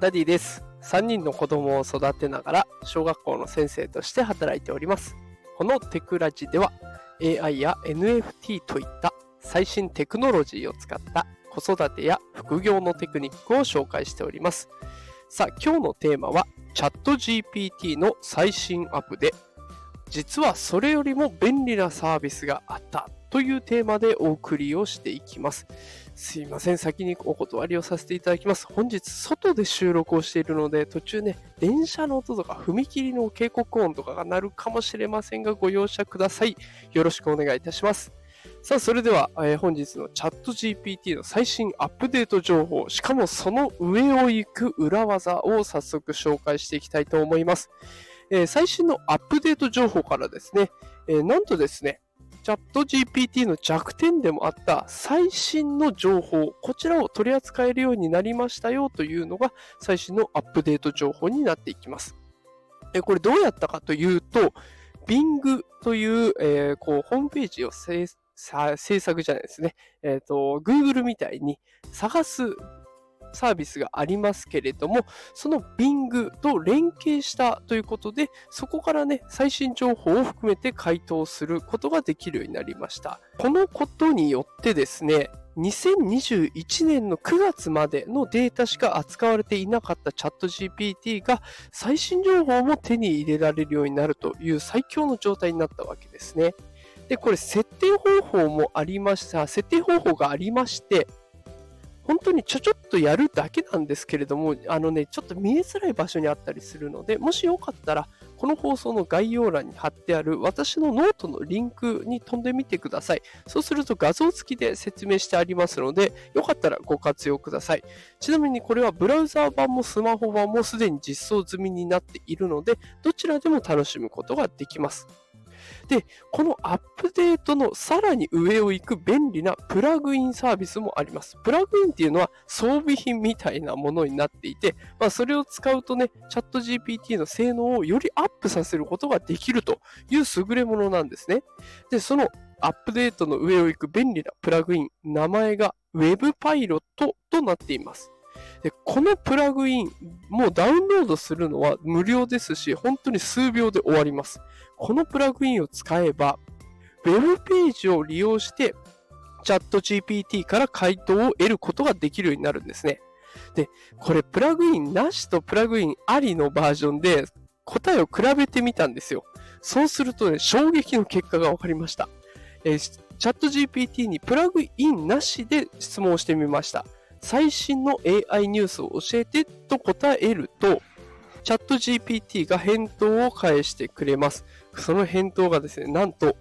ダディです。3人の子供を育てながら小学校の先生として働いております。このテクラジでは AI や NFT といった最新テクノロジーを使った子育てや副業のテクニックを紹介しております。さあ、今日のテーマはチャット GPT の最新アップで実はそれよりも便利なサービスがあったというテーマでお送りをしていきます。すいません。先にお断りをさせていただきます。本日、外で収録をしているので、途中ね、電車の音とか踏切の警告音とかが鳴るかもしれませんが、ご容赦ください。よろしくお願いいたします。さあ、それでは、えー、本日のチャット GPT の最新アップデート情報、しかもその上を行く裏技を早速紹介していきたいと思います。えー、最新のアップデート情報からですね、えー、なんとですね、チャット GPT の弱点でもあった最新の情報、こちらを取り扱えるようになりましたよというのが最新のアップデート情報になっていきます。これどうやったかというと、Bing という、えー、こうホームページを制作じゃないですね。え、ー、と、Google みたいに探すサービスがありますけれども、その Bing と連携したということで、そこからね、最新情報を含めて回答することができるようになりました。このことによってですね、2021年の9月までのデータしか扱われていなかったチャット GPT が最新情報も手に入れられるようになるという最強の状態になったわけですね。で、これ設定方法もありました、設定方法がありまして、本当にちょちょっとやるだけなんですけれども、あのね、ちょっと見えづらい場所にあったりするので、もしよかったら、この放送の概要欄に貼ってある私のノートのリンクに飛んでみてください。そうすると画像付きで説明してありますので、よかったらご活用ください。ちなみにこれはブラウザー版もスマホ版もすでに実装済みになっているので、どちらでも楽しむことができます。で、このアップデートのさらに上を行く便利なプラグインサービスもあります。プラグインっていうのは装備品みたいなものになっていて、まあ、それを使うとね、チャット GPT の性能をよりアップさせることができるという優れものなんですね。で、そのアップデートの上を行く便利なプラグイン、名前が Web パイロットとなっています。で、このプラグイン、もうダウンロードするのは無料ですし、本当に数秒で終わります。このプラグインを使えば、ウェブページを利用して、チャット GPT から回答を得ることができるようになるんですね。で、これプラグインなしとプラグインありのバージョンで答えを比べてみたんですよ。そうするとね、衝撃の結果が分かりました。えー、チャット GPT にプラグインなしで質問してみました。最新の AI ニュースを教えてと答えると、チャット GPT が返答を返してくれます。その返答がですね、なんと、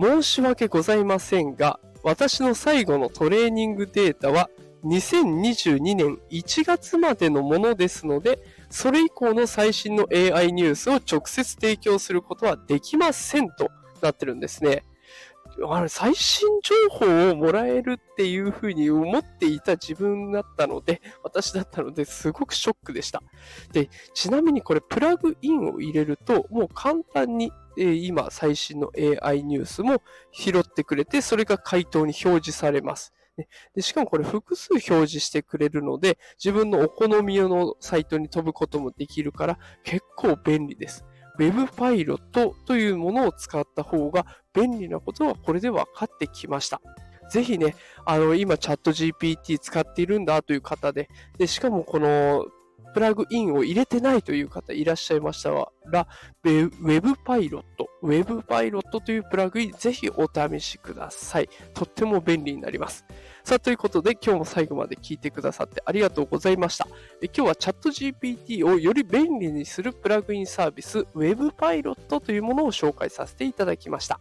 申し訳ございませんが、私の最後のトレーニングデータは2022年1月までのものですので、それ以降の最新の AI ニュースを直接提供することはできませんとなってるんですね。あれ、最新情報をもらえるっていうふうに思っていた自分だったので、私だったのですごくショックでした。で、ちなみにこれプラグインを入れると、もう簡単に、えー、今最新の AI ニュースも拾ってくれて、それが回答に表示されます。でしかもこれ複数表示してくれるので、自分のお好みのサイトに飛ぶこともできるから結構便利です。Web パイロットというものを使った方が便利なことはこれで分かってきました。ぜひね、あの、今チャット GPT 使っているんだという方で、で、しかもこのプラグインを入れてないという方いらっしゃいましたら、Web パイロット、Web パイロットというプラグイン、ぜひお試しください。とっても便利になります。さあ、ということで今日も最後まで聞いてくださってありがとうございました。今日はチャット GPT をより便利にするプラグインサービス Web パイロットというものを紹介させていただきました。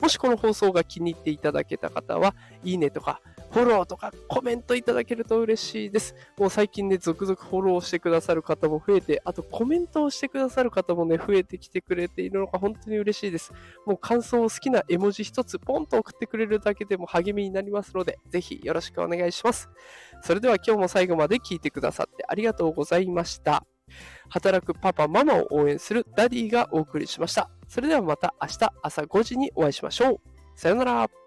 もしこの放送が気に入っていただけた方は、いいねとかフォローとかコメントいただけると嬉しいです。もう最近ね、続々フォローしてくださる方も増えて、あとコメントをしてくださる方もね、増えてきてくれているのが本当に嬉しいです。もう感想を好きな絵文字一つポンと送ってくれるだけでも励みになりますので、ぜひよろしくお願いします。それでは今日も最後まで聞いてくださってありがとうございました。働くパパ、ママを応援するダディがお送りしました。それではまた明日朝5時にお会いしましょう。さようなら。